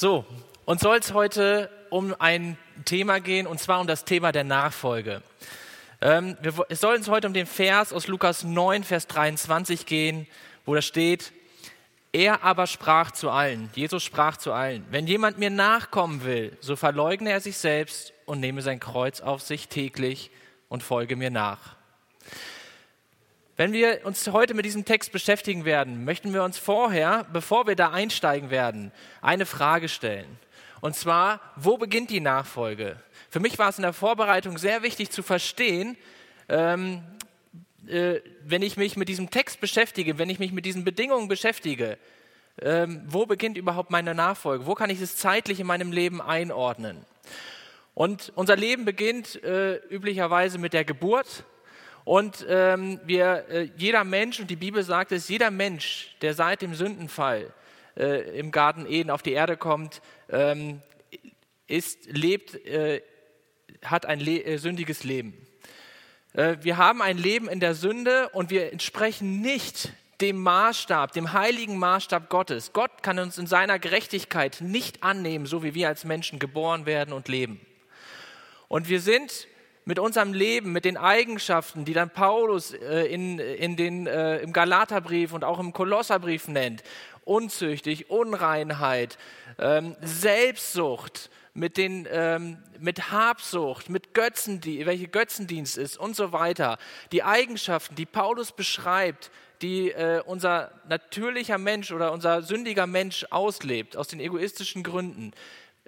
So, uns soll es heute um ein Thema gehen, und zwar um das Thema der Nachfolge. Ähm, wir, es soll uns heute um den Vers aus Lukas 9, Vers 23 gehen, wo da steht, er aber sprach zu allen, Jesus sprach zu allen, wenn jemand mir nachkommen will, so verleugne er sich selbst und nehme sein Kreuz auf sich täglich und folge mir nach. Wenn wir uns heute mit diesem Text beschäftigen werden, möchten wir uns vorher, bevor wir da einsteigen werden, eine Frage stellen. Und zwar, wo beginnt die Nachfolge? Für mich war es in der Vorbereitung sehr wichtig zu verstehen, ähm, äh, wenn ich mich mit diesem Text beschäftige, wenn ich mich mit diesen Bedingungen beschäftige, ähm, wo beginnt überhaupt meine Nachfolge? Wo kann ich es zeitlich in meinem Leben einordnen? Und unser Leben beginnt äh, üblicherweise mit der Geburt und ähm, wir, äh, jeder Mensch, und die Bibel sagt es, jeder Mensch, der seit dem Sündenfall äh, im Garten Eden auf die Erde kommt, ähm, ist, lebt, äh, hat ein le äh, sündiges Leben. Äh, wir haben ein Leben in der Sünde und wir entsprechen nicht dem Maßstab, dem heiligen Maßstab Gottes. Gott kann uns in seiner Gerechtigkeit nicht annehmen, so wie wir als Menschen geboren werden und leben. Und wir sind mit unserem Leben, mit den Eigenschaften, die dann Paulus äh, in, in den, äh, im Galaterbrief und auch im Kolosserbrief nennt, unzüchtig, Unreinheit, ähm, Selbstsucht, mit, den, ähm, mit Habsucht, mit Götzendienst, welche Götzendienst ist und so weiter. Die Eigenschaften, die Paulus beschreibt, die äh, unser natürlicher Mensch oder unser sündiger Mensch auslebt, aus den egoistischen Gründen,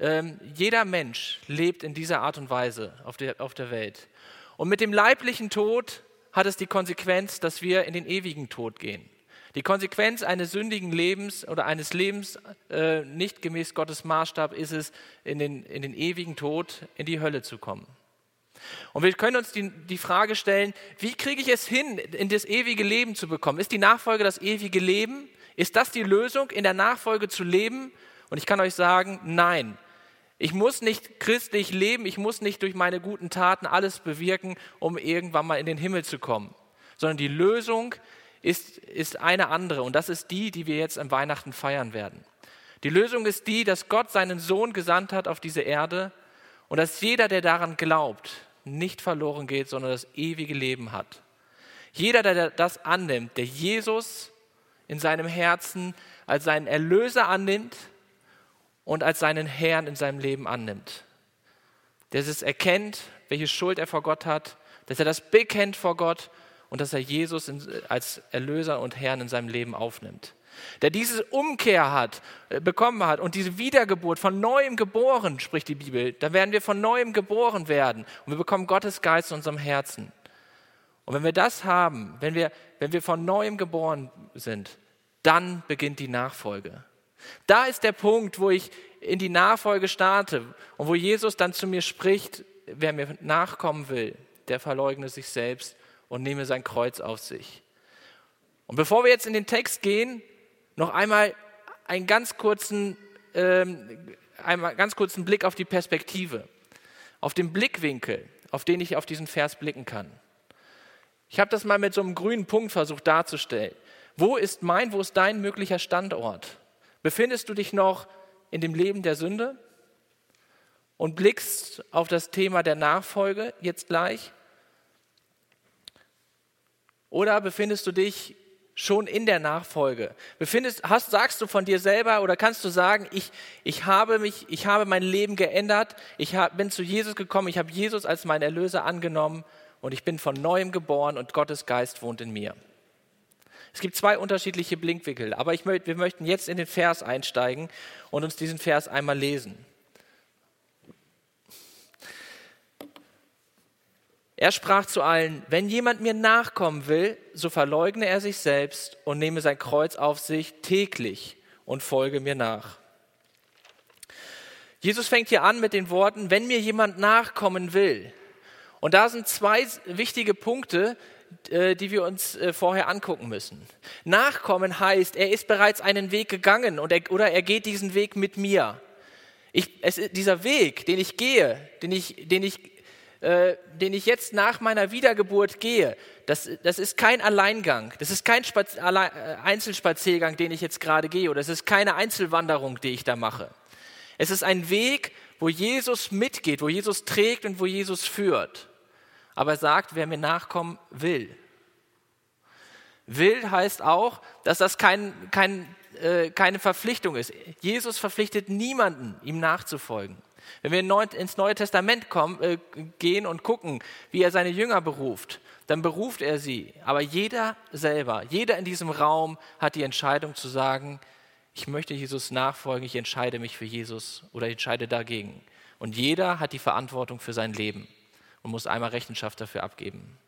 ähm, jeder Mensch lebt in dieser Art und Weise auf der, auf der Welt. Und mit dem leiblichen Tod hat es die Konsequenz, dass wir in den ewigen Tod gehen. Die Konsequenz eines sündigen Lebens oder eines Lebens äh, nicht gemäß Gottes Maßstab ist es, in den, in den ewigen Tod, in die Hölle zu kommen. Und wir können uns die, die Frage stellen, wie kriege ich es hin, in das ewige Leben zu bekommen? Ist die Nachfolge das ewige Leben? Ist das die Lösung, in der Nachfolge zu leben? Und ich kann euch sagen, nein. Ich muss nicht christlich leben, ich muss nicht durch meine guten Taten alles bewirken, um irgendwann mal in den Himmel zu kommen, sondern die Lösung ist, ist eine andere und das ist die, die wir jetzt am Weihnachten feiern werden. Die Lösung ist die, dass Gott seinen Sohn gesandt hat auf diese Erde und dass jeder, der daran glaubt, nicht verloren geht, sondern das ewige Leben hat. Jeder, der das annimmt, der Jesus in seinem Herzen als seinen Erlöser annimmt, und als seinen Herrn in seinem Leben annimmt. Der es erkennt, welche Schuld er vor Gott hat, dass er das bekennt vor Gott und dass er Jesus als Erlöser und Herrn in seinem Leben aufnimmt. Der diese Umkehr hat, äh, bekommen hat und diese Wiedergeburt von neuem geboren, spricht die Bibel, da werden wir von neuem geboren werden und wir bekommen Gottes Geist in unserem Herzen. Und wenn wir das haben, wenn wir, wenn wir von neuem geboren sind, dann beginnt die Nachfolge. Da ist der Punkt, wo ich in die Nachfolge starte und wo Jesus dann zu mir spricht, wer mir nachkommen will, der verleugne sich selbst und nehme sein Kreuz auf sich. Und bevor wir jetzt in den Text gehen, noch einmal einen ganz kurzen, ähm, einmal ganz kurzen Blick auf die Perspektive, auf den Blickwinkel, auf den ich auf diesen Vers blicken kann. Ich habe das mal mit so einem grünen Punkt versucht darzustellen. Wo ist mein, wo ist dein möglicher Standort? Befindest du dich noch in dem Leben der Sünde und blickst auf das Thema der Nachfolge jetzt gleich? Oder befindest du dich schon in der Nachfolge? Befindest, hast, sagst du von dir selber oder kannst du sagen, ich, ich, habe, mich, ich habe mein Leben geändert, ich hab, bin zu Jesus gekommen, ich habe Jesus als meinen Erlöser angenommen und ich bin von neuem geboren und Gottes Geist wohnt in mir? Es gibt zwei unterschiedliche Blinkwinkel, aber ich, wir möchten jetzt in den Vers einsteigen und uns diesen Vers einmal lesen. Er sprach zu allen, wenn jemand mir nachkommen will, so verleugne er sich selbst und nehme sein Kreuz auf sich täglich und folge mir nach. Jesus fängt hier an mit den Worten, wenn mir jemand nachkommen will. Und da sind zwei wichtige Punkte, die wir uns äh, vorher angucken müssen. Nachkommen heißt, er ist bereits einen Weg gegangen und er, oder er geht diesen Weg mit mir. Ich, es, dieser Weg, den ich gehe, den ich, den ich, äh, den ich jetzt nach meiner Wiedergeburt gehe, das, das ist kein Alleingang, das ist kein Spaz Alle äh, Einzelspaziergang, den ich jetzt gerade gehe, oder es ist keine Einzelwanderung, die ich da mache. Es ist ein Weg, wo Jesus mitgeht, wo Jesus trägt und wo Jesus führt. Aber er sagt, wer mir nachkommen will. Will heißt auch, dass das kein, kein, äh, keine Verpflichtung ist. Jesus verpflichtet niemanden, ihm nachzufolgen. Wenn wir ins Neue Testament kommen, äh, gehen und gucken, wie er seine Jünger beruft, dann beruft er sie. Aber jeder selber, jeder in diesem Raum hat die Entscheidung zu sagen, ich möchte Jesus nachfolgen, ich entscheide mich für Jesus oder ich entscheide dagegen. Und jeder hat die Verantwortung für sein Leben und muss einmal Rechenschaft dafür abgeben.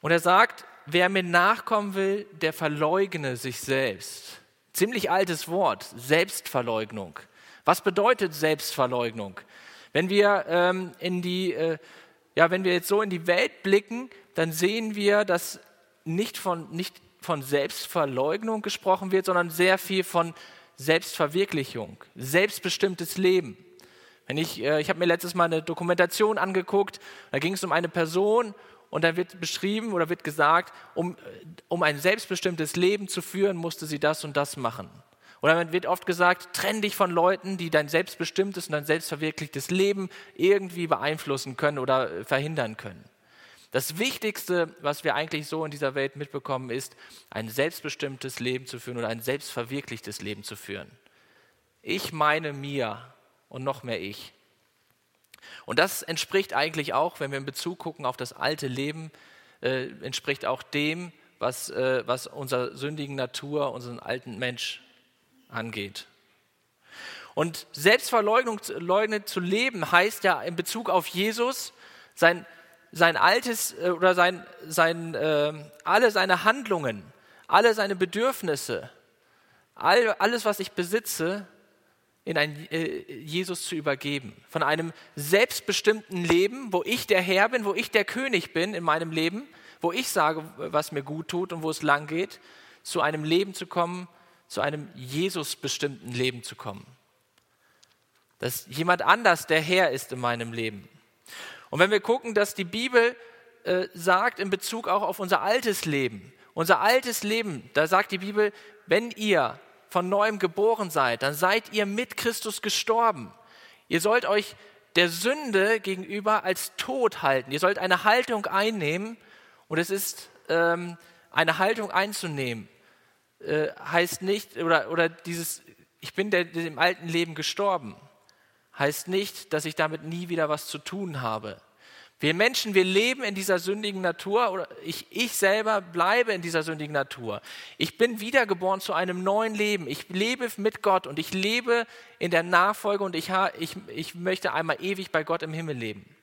Und er sagt, wer mir nachkommen will, der verleugne sich selbst. Ziemlich altes Wort, Selbstverleugnung. Was bedeutet Selbstverleugnung? Wenn wir ähm, in die, äh, ja, wenn wir jetzt so in die Welt blicken, dann sehen wir, dass nicht von, nicht von Selbstverleugnung gesprochen wird, sondern sehr viel von Selbstverwirklichung, selbstbestimmtes Leben. Wenn ich, äh, ich habe mir letztes Mal eine Dokumentation angeguckt, da ging es um eine Person und da wird beschrieben oder wird gesagt, um, um ein selbstbestimmtes Leben zu führen, musste sie das und das machen. Oder dann wird oft gesagt, trenn dich von Leuten, die dein selbstbestimmtes und dein selbstverwirklichtes Leben irgendwie beeinflussen können oder äh, verhindern können. Das Wichtigste, was wir eigentlich so in dieser Welt mitbekommen, ist, ein selbstbestimmtes Leben zu führen oder ein selbstverwirklichtes Leben zu führen. Ich meine mir und noch mehr ich. Und das entspricht eigentlich auch, wenn wir in Bezug gucken auf das alte Leben, äh, entspricht auch dem, was, äh, was unserer sündigen Natur, unseren alten Mensch angeht. Und Selbstverleugnung zu leben heißt ja in Bezug auf Jesus, sein, sein altes äh, oder sein, sein, äh, alle seine Handlungen, alle seine Bedürfnisse, all, alles, was ich besitze, in ein äh, Jesus zu übergeben. Von einem selbstbestimmten Leben, wo ich der Herr bin, wo ich der König bin in meinem Leben, wo ich sage, was mir gut tut und wo es lang geht, zu einem Leben zu kommen, zu einem Jesus bestimmten Leben zu kommen. Dass jemand anders der Herr ist in meinem Leben. Und wenn wir gucken, dass die Bibel äh, sagt in Bezug auch auf unser altes Leben, unser altes Leben, da sagt die Bibel, wenn ihr von neuem geboren seid, dann seid ihr mit Christus gestorben. Ihr sollt euch der Sünde gegenüber als tot halten. Ihr sollt eine Haltung einnehmen und es ist ähm, eine Haltung einzunehmen, äh, heißt nicht, oder, oder dieses, ich bin der, dem alten Leben gestorben, heißt nicht, dass ich damit nie wieder was zu tun habe. Wir Menschen, wir leben in dieser sündigen Natur oder ich, ich selber bleibe in dieser sündigen Natur. Ich bin wiedergeboren zu einem neuen Leben. Ich lebe mit Gott und ich lebe in der Nachfolge und ich, ich, ich möchte einmal ewig bei Gott im Himmel leben.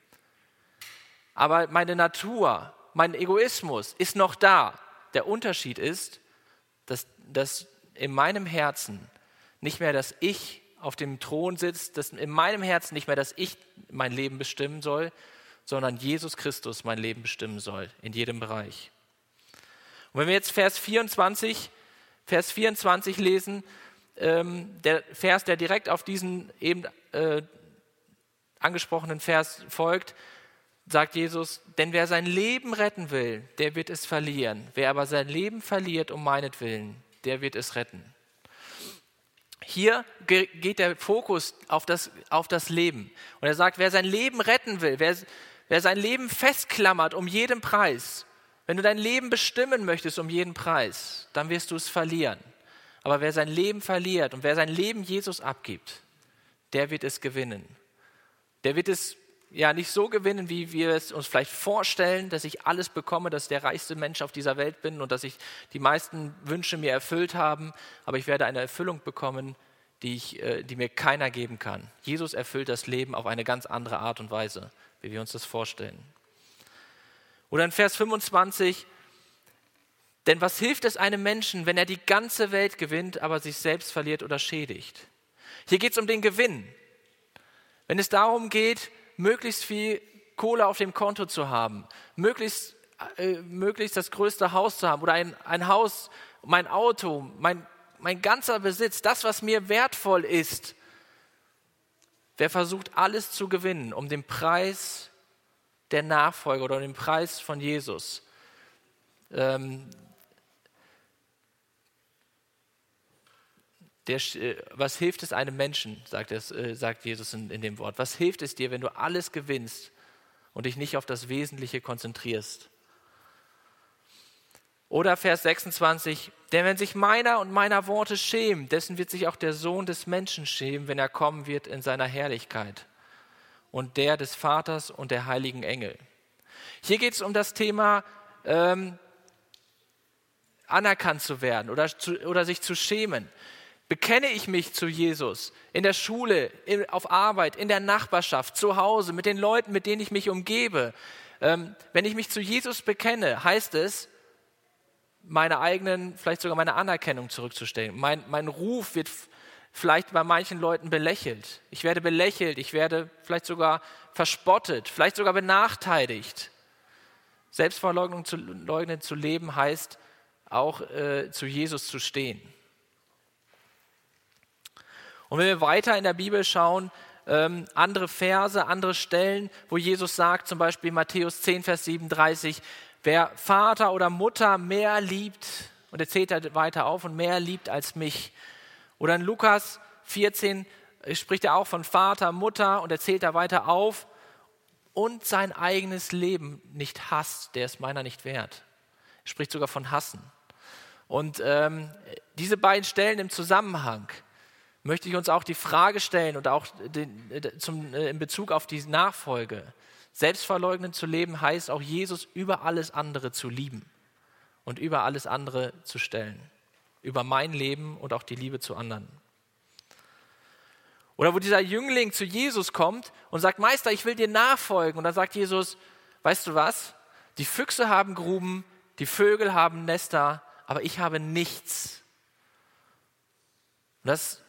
Aber meine Natur, mein Egoismus ist noch da. Der Unterschied ist, dass, dass in meinem Herzen nicht mehr das Ich auf dem Thron sitzt, dass in meinem Herzen nicht mehr das Ich mein Leben bestimmen soll, sondern Jesus Christus mein Leben bestimmen soll, in jedem Bereich. Und wenn wir jetzt Vers 24, Vers 24 lesen, ähm, der Vers, der direkt auf diesen eben äh, angesprochenen Vers folgt, sagt Jesus, denn wer sein Leben retten will, der wird es verlieren. Wer aber sein Leben verliert um meinetwillen, der wird es retten. Hier geht der Fokus auf das, auf das Leben. Und er sagt, wer sein Leben retten will, wer, Wer sein Leben festklammert um jeden Preis, wenn du dein Leben bestimmen möchtest um jeden Preis, dann wirst du es verlieren. Aber wer sein Leben verliert und wer sein Leben Jesus abgibt, der wird es gewinnen. Der wird es ja nicht so gewinnen, wie wir es uns vielleicht vorstellen, dass ich alles bekomme, dass ich der reichste Mensch auf dieser Welt bin und dass ich die meisten Wünsche mir erfüllt haben, aber ich werde eine Erfüllung bekommen, die, ich, äh, die mir keiner geben kann. Jesus erfüllt das Leben auf eine ganz andere Art und Weise wie wir uns das vorstellen. Oder in Vers 25, denn was hilft es einem Menschen, wenn er die ganze Welt gewinnt, aber sich selbst verliert oder schädigt? Hier geht es um den Gewinn. Wenn es darum geht, möglichst viel Kohle auf dem Konto zu haben, möglichst, äh, möglichst das größte Haus zu haben oder ein, ein Haus, mein Auto, mein, mein ganzer Besitz, das, was mir wertvoll ist, Wer versucht alles zu gewinnen um den Preis der Nachfolge oder den Preis von Jesus. Ähm, der, äh, was hilft es einem Menschen, sagt, es, äh, sagt Jesus in, in dem Wort. Was hilft es dir, wenn du alles gewinnst und dich nicht auf das Wesentliche konzentrierst? Oder Vers 26, denn wenn sich meiner und meiner Worte schämt, dessen wird sich auch der Sohn des Menschen schämen, wenn er kommen wird in seiner Herrlichkeit und der des Vaters und der heiligen Engel. Hier geht es um das Thema ähm, anerkannt zu werden oder, zu, oder sich zu schämen. Bekenne ich mich zu Jesus in der Schule, in, auf Arbeit, in der Nachbarschaft, zu Hause, mit den Leuten, mit denen ich mich umgebe? Ähm, wenn ich mich zu Jesus bekenne, heißt es, meine eigenen, vielleicht sogar meine Anerkennung zurückzustellen. Mein, mein Ruf wird vielleicht bei manchen Leuten belächelt. Ich werde belächelt, ich werde vielleicht sogar verspottet, vielleicht sogar benachteiligt. Selbstverleugnung zu, leugnen zu leben heißt auch äh, zu Jesus zu stehen. Und wenn wir weiter in der Bibel schauen, ähm, andere Verse, andere Stellen, wo Jesus sagt, zum Beispiel Matthäus 10, Vers 37, wer Vater oder Mutter mehr liebt, und er zählt da weiter auf, und mehr liebt als mich. Oder in Lukas 14 äh, spricht er auch von Vater, Mutter, und er zählt da weiter auf, und sein eigenes Leben nicht hasst, der ist meiner nicht wert. Er spricht sogar von Hassen. Und ähm, diese beiden Stellen im Zusammenhang möchte ich uns auch die Frage stellen und auch den, äh, zum, äh, in Bezug auf die Nachfolge. Selbstverleugnend zu leben heißt auch Jesus über alles andere zu lieben und über alles andere zu stellen. Über mein Leben und auch die Liebe zu anderen. Oder wo dieser Jüngling zu Jesus kommt und sagt, Meister, ich will dir nachfolgen. Und dann sagt Jesus, weißt du was? Die Füchse haben Gruben, die Vögel haben Nester, aber ich habe nichts. Und das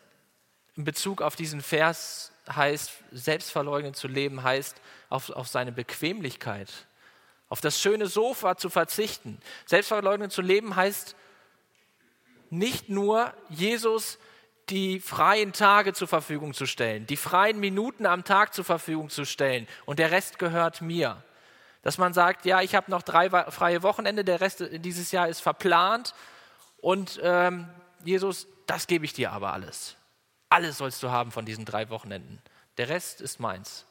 in Bezug auf diesen Vers heißt, selbstverleugnet zu leben, heißt, auf, auf seine Bequemlichkeit, auf das schöne Sofa zu verzichten. Selbstverleugnet zu leben heißt nicht nur Jesus die freien Tage zur Verfügung zu stellen, die freien Minuten am Tag zur Verfügung zu stellen und der Rest gehört mir. Dass man sagt, ja, ich habe noch drei freie Wochenende, der Rest dieses Jahr ist verplant und ähm, Jesus, das gebe ich dir aber alles. Alles sollst du haben von diesen drei Wochenenden. Der Rest ist meins.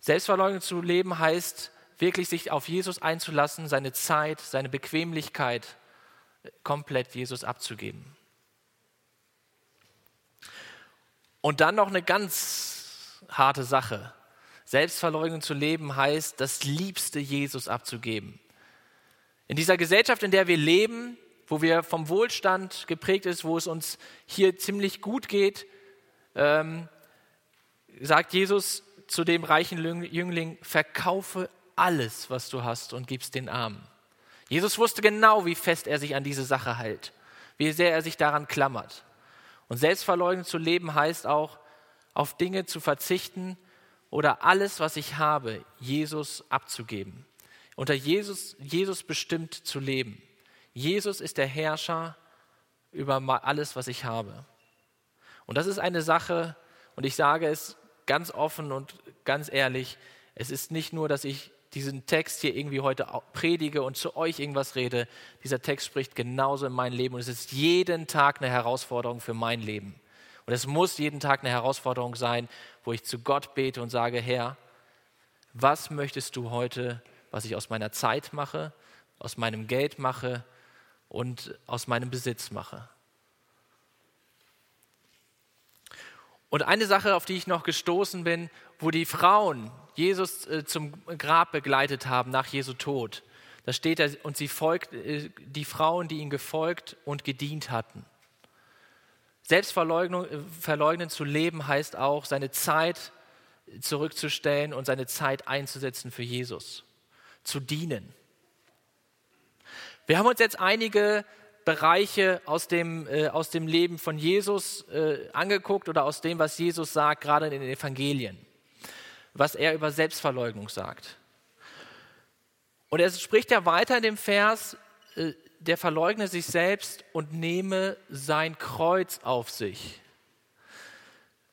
Selbstverleugnung zu leben heißt wirklich sich auf Jesus einzulassen, seine Zeit, seine Bequemlichkeit komplett Jesus abzugeben. Und dann noch eine ganz harte Sache. Selbstverleugnung zu leben heißt, das Liebste Jesus abzugeben. In dieser Gesellschaft, in der wir leben, wo wir vom Wohlstand geprägt ist, wo es uns hier ziemlich gut geht, ähm, sagt Jesus zu dem reichen Jüngling, verkaufe alles, was du hast und gib's den Armen. Jesus wusste genau, wie fest er sich an diese Sache hält, wie sehr er sich daran klammert. Und selbstverleugnet zu leben heißt auch, auf Dinge zu verzichten oder alles, was ich habe, Jesus abzugeben. Unter Jesus, Jesus bestimmt zu leben. Jesus ist der Herrscher über alles, was ich habe. Und das ist eine Sache, und ich sage es ganz offen und ganz ehrlich, es ist nicht nur, dass ich diesen Text hier irgendwie heute predige und zu euch irgendwas rede, dieser Text spricht genauso in mein Leben und es ist jeden Tag eine Herausforderung für mein Leben. Und es muss jeden Tag eine Herausforderung sein, wo ich zu Gott bete und sage, Herr, was möchtest du heute, was ich aus meiner Zeit mache, aus meinem Geld mache und aus meinem Besitz mache? Und eine Sache, auf die ich noch gestoßen bin, wo die Frauen Jesus äh, zum Grab begleitet haben nach Jesu Tod, da steht er, und sie folgt, äh, die Frauen, die ihn gefolgt und gedient hatten. Selbstverleugnung äh, verleugnen zu leben heißt auch, seine Zeit zurückzustellen und seine Zeit einzusetzen für Jesus, zu dienen. Wir haben uns jetzt einige Bereiche aus dem, äh, aus dem Leben von Jesus äh, angeguckt oder aus dem, was Jesus sagt, gerade in den Evangelien, was er über Selbstverleugnung sagt. Und er spricht ja weiter in dem Vers, äh, der verleugne sich selbst und nehme sein Kreuz auf sich.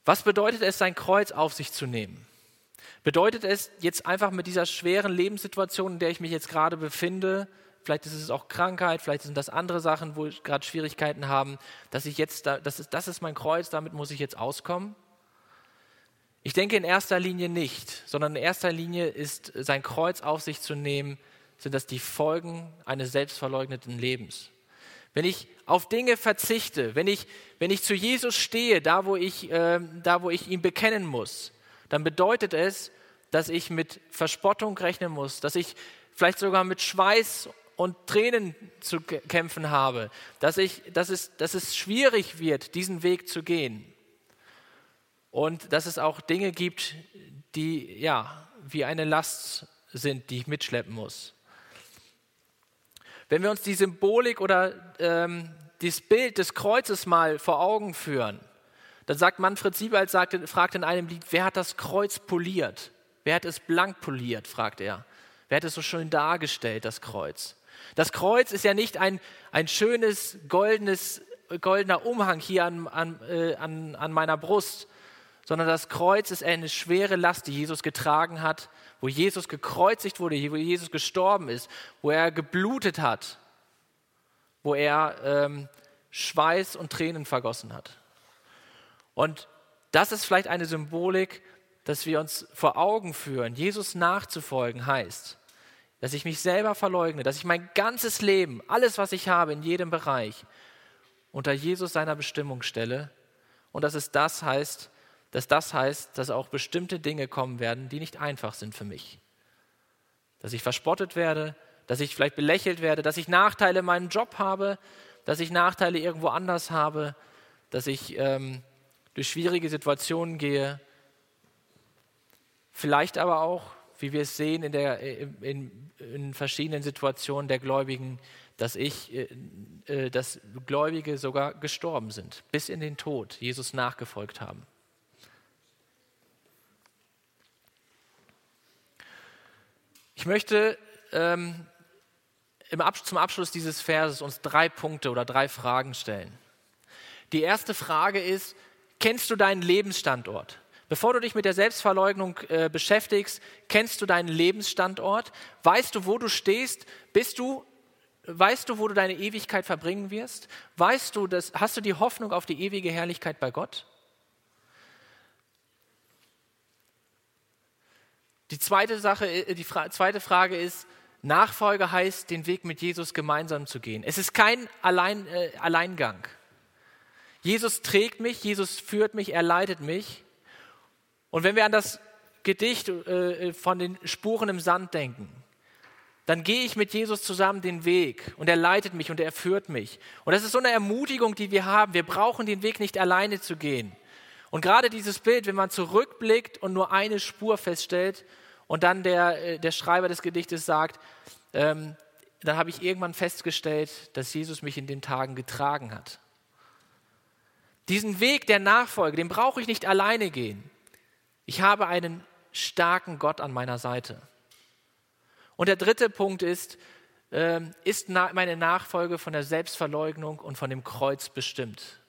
Was bedeutet es, sein Kreuz auf sich zu nehmen? Bedeutet es jetzt einfach mit dieser schweren Lebenssituation, in der ich mich jetzt gerade befinde, vielleicht ist es auch Krankheit, vielleicht sind das andere Sachen, wo ich gerade Schwierigkeiten habe, dass ich jetzt, da, das, ist, das ist mein Kreuz, damit muss ich jetzt auskommen? Ich denke in erster Linie nicht, sondern in erster Linie ist sein Kreuz auf sich zu nehmen, sind das die Folgen eines selbstverleugneten Lebens. Wenn ich auf Dinge verzichte, wenn ich, wenn ich zu Jesus stehe, da wo, ich, äh, da wo ich ihn bekennen muss, dann bedeutet es, dass ich mit Verspottung rechnen muss, dass ich vielleicht sogar mit Schweiß und Tränen zu kämpfen habe, dass, ich, dass, es, dass es schwierig wird, diesen Weg zu gehen und dass es auch Dinge gibt, die ja wie eine Last sind, die ich mitschleppen muss. Wenn wir uns die Symbolik oder ähm, das Bild des Kreuzes mal vor Augen führen, dann sagt Manfred Siebald, sagte, fragt in einem Lied, wer hat das Kreuz poliert? Wer hat es blank poliert, fragt er. Wer hat es so schön dargestellt, das Kreuz? Das Kreuz ist ja nicht ein, ein schönes, goldenes, goldener Umhang hier an, an, äh, an, an meiner Brust, sondern das Kreuz ist eine schwere Last, die Jesus getragen hat, wo Jesus gekreuzigt wurde, wo Jesus gestorben ist, wo er geblutet hat, wo er ähm, Schweiß und Tränen vergossen hat. Und das ist vielleicht eine Symbolik, dass wir uns vor Augen führen, Jesus nachzufolgen heißt, dass ich mich selber verleugne, dass ich mein ganzes Leben, alles, was ich habe in jedem Bereich, unter Jesus seiner Bestimmung stelle und dass es das heißt, dass das heißt, dass auch bestimmte Dinge kommen werden, die nicht einfach sind für mich. Dass ich verspottet werde, dass ich vielleicht belächelt werde, dass ich Nachteile in meinem Job habe, dass ich Nachteile irgendwo anders habe, dass ich ähm, durch schwierige Situationen gehe. Vielleicht aber auch, wie wir es sehen in, der, in, in verschiedenen Situationen der Gläubigen, dass, ich, äh, äh, dass Gläubige sogar gestorben sind, bis in den Tod Jesus nachgefolgt haben. Ich möchte ähm, Ab zum Abschluss dieses Verses uns drei Punkte oder drei Fragen stellen. Die erste Frage ist, kennst du deinen Lebensstandort? Bevor du dich mit der Selbstverleugnung äh, beschäftigst, kennst du deinen Lebensstandort? Weißt du, wo du stehst? Bist du, weißt du, wo du deine Ewigkeit verbringen wirst? Weißt du, dass, hast du die Hoffnung auf die ewige Herrlichkeit bei Gott? Die zweite Sache, äh, die Fra zweite Frage ist, Nachfolge heißt, den Weg mit Jesus gemeinsam zu gehen. Es ist kein Allein, äh, Alleingang. Jesus trägt mich, Jesus führt mich, er leitet mich. Und wenn wir an das Gedicht äh, von den Spuren im Sand denken, dann gehe ich mit Jesus zusammen den Weg und er leitet mich und er führt mich. Und das ist so eine Ermutigung, die wir haben. Wir brauchen den Weg nicht alleine zu gehen. Und gerade dieses Bild, wenn man zurückblickt und nur eine Spur feststellt und dann der, äh, der Schreiber des Gedichtes sagt, ähm, dann habe ich irgendwann festgestellt, dass Jesus mich in den Tagen getragen hat. Diesen Weg der Nachfolge, den brauche ich nicht alleine gehen. Ich habe einen starken Gott an meiner Seite. Und der dritte Punkt ist, äh, ist meine Nachfolge von der Selbstverleugnung und von dem Kreuz bestimmt?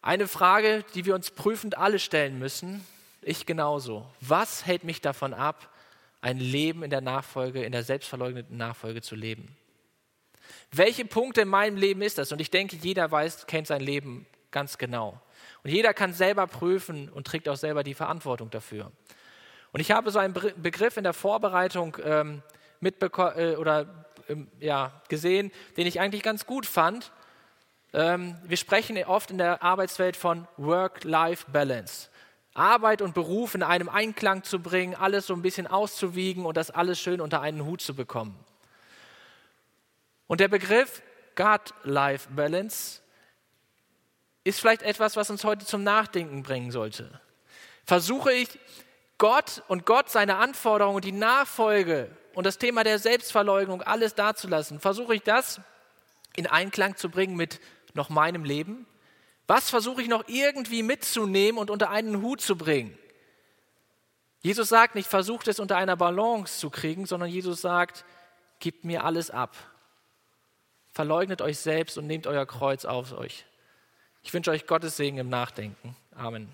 Eine Frage, die wir uns prüfend alle stellen müssen, ich genauso. Was hält mich davon ab, ein Leben in der Nachfolge, in der selbstverleugneten Nachfolge zu leben? Welche Punkte in meinem Leben ist das? Und ich denke, jeder weiß, kennt sein Leben ganz genau. Und jeder kann selber prüfen und trägt auch selber die Verantwortung dafür. Und ich habe so einen Begriff in der Vorbereitung ähm, äh, oder ähm, ja, gesehen, den ich eigentlich ganz gut fand. Ähm, wir sprechen oft in der Arbeitswelt von Work-Life-Balance. Arbeit und Beruf in einem Einklang zu bringen, alles so ein bisschen auszuwiegen und das alles schön unter einen Hut zu bekommen. Und der Begriff God-Life-Balance ist vielleicht etwas, was uns heute zum Nachdenken bringen sollte. Versuche ich Gott und Gott seine Anforderungen die Nachfolge und das Thema der Selbstverleugnung alles dazulassen, versuche ich das in Einklang zu bringen mit noch meinem Leben? Was versuche ich noch irgendwie mitzunehmen und unter einen Hut zu bringen? Jesus sagt nicht, versucht es unter einer Balance zu kriegen, sondern Jesus sagt, gebt mir alles ab. Verleugnet euch selbst und nehmt euer Kreuz auf euch. Ich wünsche euch Gottes Segen im Nachdenken. Amen.